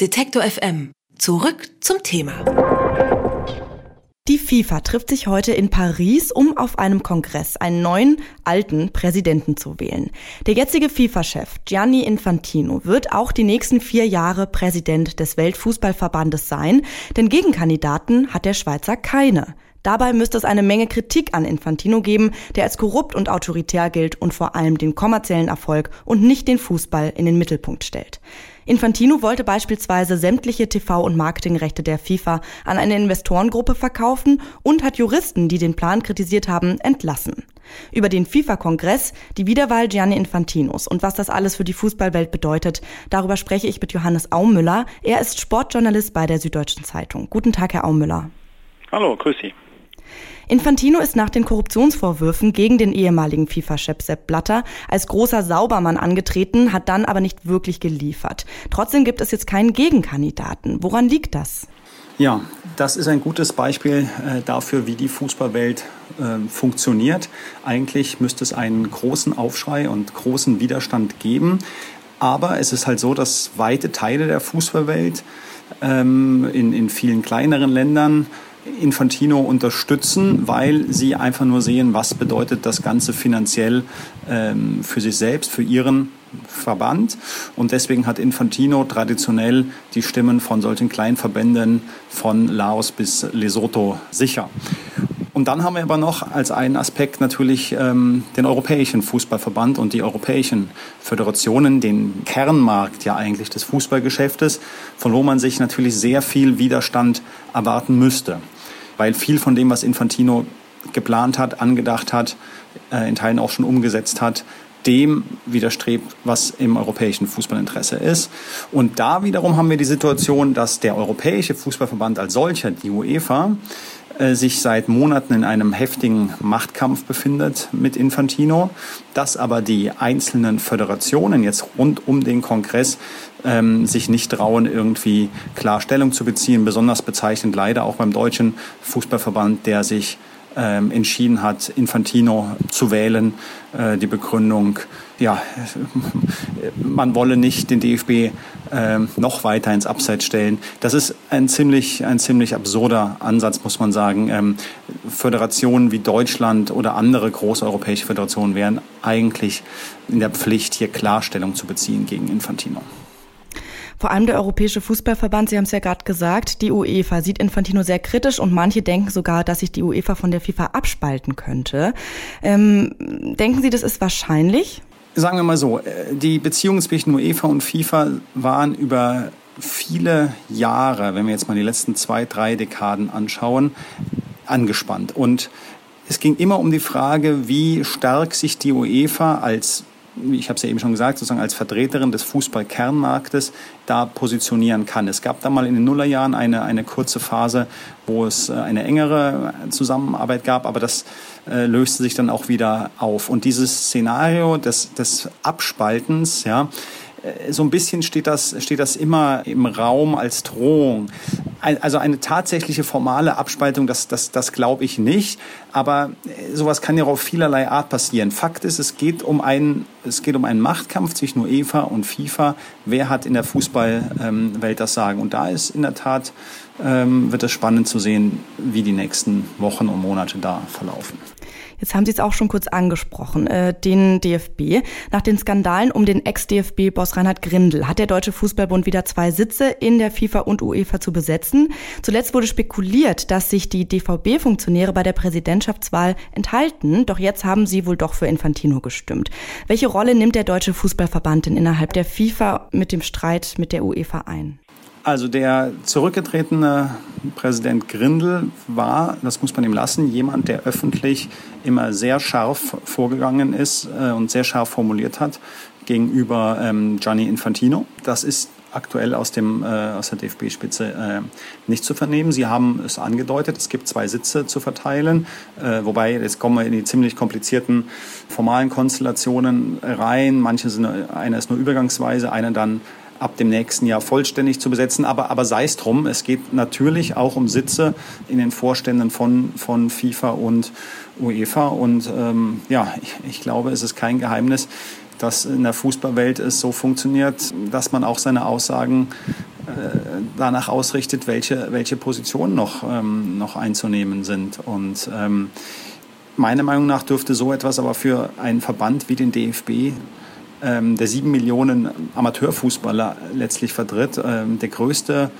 Detektor FM. Zurück zum Thema. Die FIFA trifft sich heute in Paris, um auf einem Kongress einen neuen, alten Präsidenten zu wählen. Der jetzige FIFA-Chef Gianni Infantino wird auch die nächsten vier Jahre Präsident des Weltfußballverbandes sein, denn Gegenkandidaten hat der Schweizer keine. Dabei müsste es eine Menge Kritik an Infantino geben, der als korrupt und autoritär gilt und vor allem den kommerziellen Erfolg und nicht den Fußball in den Mittelpunkt stellt. Infantino wollte beispielsweise sämtliche TV- und Marketingrechte der FIFA an eine Investorengruppe verkaufen und hat Juristen, die den Plan kritisiert haben, entlassen. Über den FIFA-Kongress, die Wiederwahl Gianni Infantinos und was das alles für die Fußballwelt bedeutet, darüber spreche ich mit Johannes Aumüller. Er ist Sportjournalist bei der Süddeutschen Zeitung. Guten Tag, Herr Aumüller. Hallo, grüß Sie. Infantino ist nach den Korruptionsvorwürfen gegen den ehemaligen FIFA-Chef Sepp Blatter als großer Saubermann angetreten, hat dann aber nicht wirklich geliefert. Trotzdem gibt es jetzt keinen Gegenkandidaten. Woran liegt das? Ja, das ist ein gutes Beispiel äh, dafür, wie die Fußballwelt äh, funktioniert. Eigentlich müsste es einen großen Aufschrei und großen Widerstand geben. Aber es ist halt so, dass weite Teile der Fußballwelt ähm, in, in vielen kleineren Ländern Infantino unterstützen, weil sie einfach nur sehen, was bedeutet das Ganze finanziell ähm, für sich selbst, für ihren Verband. Und deswegen hat Infantino traditionell die Stimmen von solchen Kleinverbänden von Laos bis Lesotho sicher. Und dann haben wir aber noch als einen Aspekt natürlich ähm, den Europäischen Fußballverband und die europäischen Föderationen, den Kernmarkt ja eigentlich des Fußballgeschäftes, von wo man sich natürlich sehr viel Widerstand erwarten müsste. Weil viel von dem, was Infantino geplant hat, angedacht hat, äh, in Teilen auch schon umgesetzt hat, dem widerstrebt, was im europäischen Fußballinteresse ist. Und da wiederum haben wir die Situation, dass der Europäische Fußballverband als solcher, die UEFA, äh, sich seit Monaten in einem heftigen Machtkampf befindet mit Infantino, dass aber die einzelnen Föderationen jetzt rund um den Kongress ähm, sich nicht trauen, irgendwie Klarstellung zu beziehen. Besonders bezeichnend leider auch beim deutschen Fußballverband, der sich ähm, entschieden hat, Infantino zu wählen. Äh, die Begründung, ja, man wolle nicht den DFB äh, noch weiter ins Abseits stellen. Das ist ein ziemlich, ein ziemlich absurder Ansatz, muss man sagen. Ähm, Föderationen wie Deutschland oder andere große europäische Föderationen wären eigentlich in der Pflicht, hier Klarstellung zu beziehen gegen Infantino. Vor allem der Europäische Fußballverband, Sie haben es ja gerade gesagt, die UEFA sieht Infantino sehr kritisch und manche denken sogar, dass sich die UEFA von der FIFA abspalten könnte. Ähm, denken Sie, das ist wahrscheinlich? Sagen wir mal so, äh, die Beziehungen zwischen UEFA und FIFA waren über viele Jahre, wenn wir jetzt mal die letzten zwei, drei Dekaden anschauen, angespannt. Und es ging immer um die Frage, wie stark sich die UEFA als ich habe es ja eben schon gesagt, sozusagen als Vertreterin des Fußballkernmarktes da positionieren kann. Es gab da mal in den Nullerjahren eine, eine kurze Phase, wo es äh, eine engere Zusammenarbeit gab, aber das äh, löste sich dann auch wieder auf. Und dieses Szenario des, des Abspaltens, ja, so ein bisschen steht das, steht das immer im Raum als Drohung. Also eine tatsächliche formale Abspaltung, das, das, das glaube ich nicht. Aber äh, sowas kann ja auf vielerlei Art passieren. Fakt ist, es geht um einen, es geht um einen Machtkampf zwischen UEFA und FIFA. Wer hat in der Fußballwelt das Sagen? Und da ist in der Tat, ähm, wird es spannend zu sehen, wie die nächsten Wochen und Monate da verlaufen. Jetzt haben Sie es auch schon kurz angesprochen, äh, den DFB. Nach den Skandalen um den Ex-DFB-Boss Reinhard Grindel hat der Deutsche Fußballbund wieder zwei Sitze in der FIFA und UEFA zu besetzen. Zuletzt wurde spekuliert, dass sich die DVB-Funktionäre bei der Präsidentschaftswahl enthalten, doch jetzt haben sie wohl doch für Infantino gestimmt. Welche Rolle nimmt der Deutsche Fußballverband denn innerhalb der FIFA mit dem Streit mit der UEFA ein? Also der zurückgetretene Präsident Grindel war, das muss man ihm lassen, jemand, der öffentlich immer sehr scharf vorgegangen ist äh, und sehr scharf formuliert hat gegenüber ähm, Gianni Infantino. Das ist aktuell aus, dem, äh, aus der DFB-Spitze äh, nicht zu vernehmen. Sie haben es angedeutet, es gibt zwei Sitze zu verteilen, wobei jetzt kommen wir in die ziemlich komplizierten formalen Konstellationen rein. Manche sind, einer ist nur übergangsweise, einer dann ab dem nächsten Jahr vollständig zu besetzen. Aber, aber sei es drum, es geht natürlich auch um Sitze in den Vorständen von, von FIFA und UEFA. Und ähm, ja, ich, ich glaube, es ist kein Geheimnis, dass in der Fußballwelt es so funktioniert, dass man auch seine Aussagen äh, danach ausrichtet, welche, welche Positionen noch, ähm, noch einzunehmen sind. Und ähm, meiner Meinung nach dürfte so etwas aber für einen Verband wie den DFB ähm, der sieben Millionen Amateurfußballer letztlich vertritt, ähm, der größte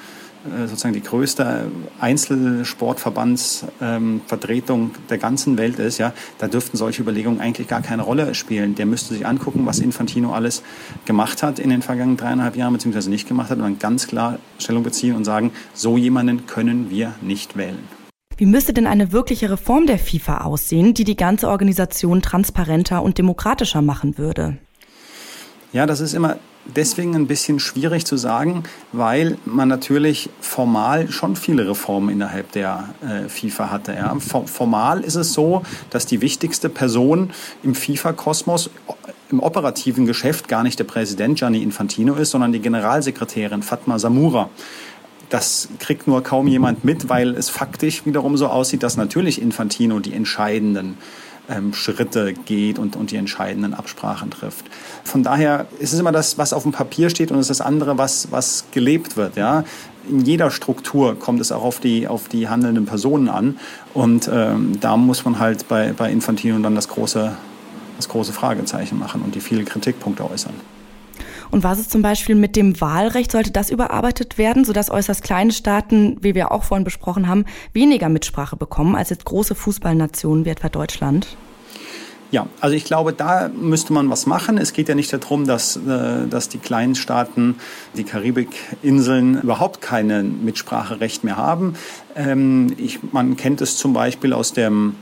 äh, sozusagen die größte Einzelsportverbandsvertretung ähm, der ganzen Welt ist, ja, da dürften solche Überlegungen eigentlich gar keine Rolle spielen. Der müsste sich angucken, was Infantino alles gemacht hat in den vergangenen dreieinhalb Jahren, beziehungsweise nicht gemacht hat, und dann ganz klar Stellung beziehen und sagen, so jemanden können wir nicht wählen. Wie müsste denn eine wirkliche Reform der FIFA aussehen, die die ganze Organisation transparenter und demokratischer machen würde? Ja, das ist immer deswegen ein bisschen schwierig zu sagen, weil man natürlich formal schon viele Reformen innerhalb der äh, FIFA hatte. Ja. Formal ist es so, dass die wichtigste Person im FIFA-Kosmos im operativen Geschäft gar nicht der Präsident Gianni Infantino ist, sondern die Generalsekretärin Fatma Samura. Das kriegt nur kaum jemand mit, weil es faktisch wiederum so aussieht, dass natürlich Infantino die entscheidenden ähm, Schritte geht und, und die entscheidenden Absprachen trifft. Von daher ist es immer das, was auf dem Papier steht und es ist das andere, was, was gelebt wird. Ja? In jeder Struktur kommt es auch auf die, auf die handelnden Personen an und ähm, da muss man halt bei, bei Infantino dann das große, das große Fragezeichen machen und die vielen Kritikpunkte äußern. Und was ist zum Beispiel mit dem Wahlrecht? Sollte das überarbeitet werden, sodass äußerst kleine Staaten, wie wir auch vorhin besprochen haben, weniger Mitsprache bekommen als jetzt große Fußballnationen wie etwa Deutschland? Ja, also ich glaube, da müsste man was machen. Es geht ja nicht darum, dass, äh, dass die kleinen Staaten, die Karibikinseln überhaupt kein Mitspracherecht mehr haben. Ähm, ich, man kennt es zum Beispiel aus dem,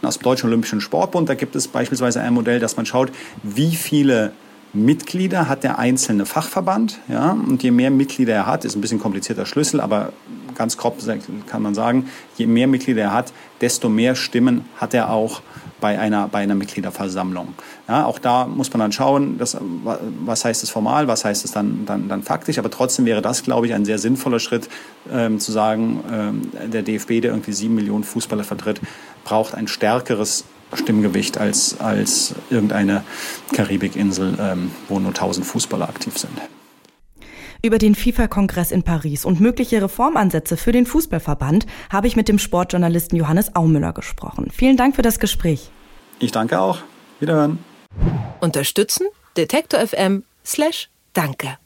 aus dem Deutschen Olympischen Sportbund. Da gibt es beispielsweise ein Modell, dass man schaut, wie viele Mitglieder hat der einzelne Fachverband. Ja? Und je mehr Mitglieder er hat, ist ein bisschen komplizierter Schlüssel, aber ganz grob kann man sagen, je mehr Mitglieder er hat, desto mehr Stimmen hat er auch bei einer, bei einer Mitgliederversammlung. Ja, auch da muss man dann schauen, dass, was heißt es formal, was heißt es dann, dann, dann faktisch. Aber trotzdem wäre das, glaube ich, ein sehr sinnvoller Schritt, ähm, zu sagen, ähm, der DFB, der irgendwie sieben Millionen Fußballer vertritt, braucht ein stärkeres Stimmgewicht als, als irgendeine Karibikinsel, ähm, wo nur 1000 Fußballer aktiv sind. Über den FIFA-Kongress in Paris und mögliche Reformansätze für den Fußballverband habe ich mit dem Sportjournalisten Johannes Aumüller gesprochen. Vielen Dank für das Gespräch. Ich danke auch. Wiederhören. Unterstützen? Detektor FM slash Danke.